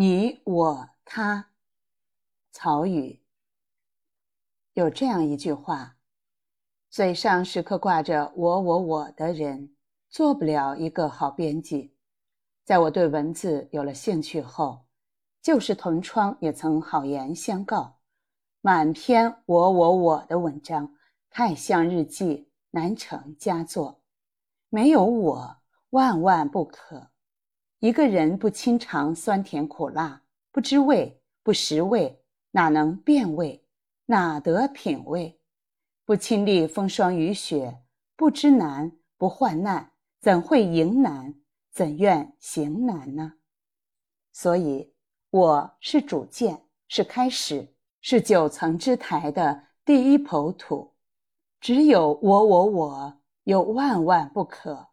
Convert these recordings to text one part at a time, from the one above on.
你、我、他。曹禺有这样一句话：嘴上时刻挂着“我、我、我”的人，做不了一个好编辑。在我对文字有了兴趣后，旧时同窗也曾好言相告：满篇“我、我、我”的文章太像日记，难成佳作。没有我，万万不可。一个人不亲尝酸甜苦辣，不知味，不识味。哪能辨味？哪得品味？不亲历风霜雨雪，不知难，不患难，怎会迎难？怎愿行难呢？所以，我是主见，是开始，是九层之台的第一抔土。只有我，我，我，有万万不可。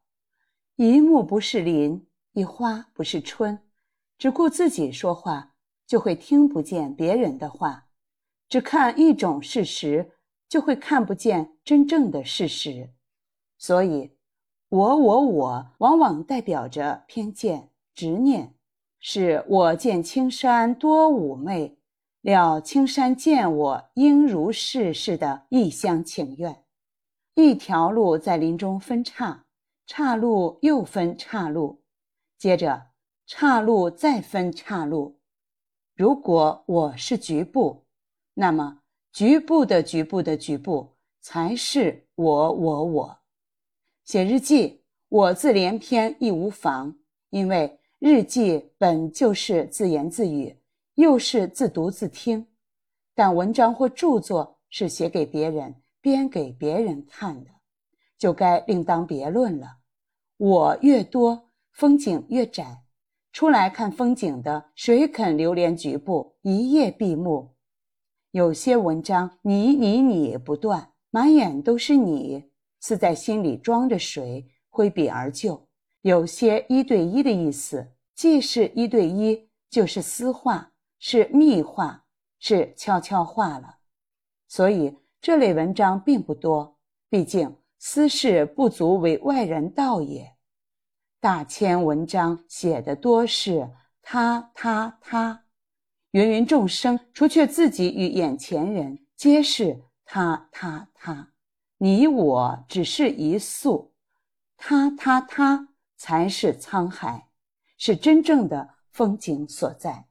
一木不是林，一花不是春，只顾自己说话。就会听不见别人的话，只看一种事实，就会看不见真正的事实。所以，我我我往往代表着偏见、执念，是我见青山多妩媚，料青山见我应如是似的一厢情愿。一条路在林中分岔，岔路又分岔路，接着岔路再分岔路。如果我是局部，那么局部的局部的局部才是我我我。写日记，我字连篇亦无妨，因为日记本就是自言自语，又是自读自听。但文章或著作是写给别人、编给别人看的，就该另当别论了。我越多，风景越窄。出来看风景的，谁肯流连局部，一夜闭目？有些文章你你你不断，满眼都是你，似在心里装着谁，挥笔而就。有些一对一的意思，既是一对一，就是私话，是密话，是悄悄话了。所以这类文章并不多，毕竟私事不足为外人道也。大千文章写的多是他他他，芸芸众生，除却自己与眼前人，皆是他他他。你我只是一粟，他他他才是沧海，是真正的风景所在。